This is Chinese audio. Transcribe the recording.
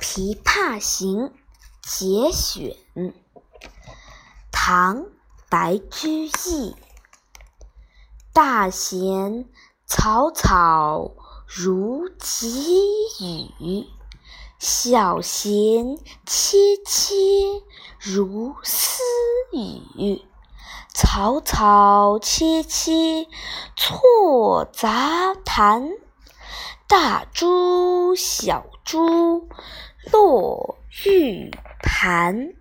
《琵琶行》节选，唐·白居易。大弦嘈嘈如急雨，小弦切切如私语。嘈嘈切切错杂弹，大珠小猪落玉盘。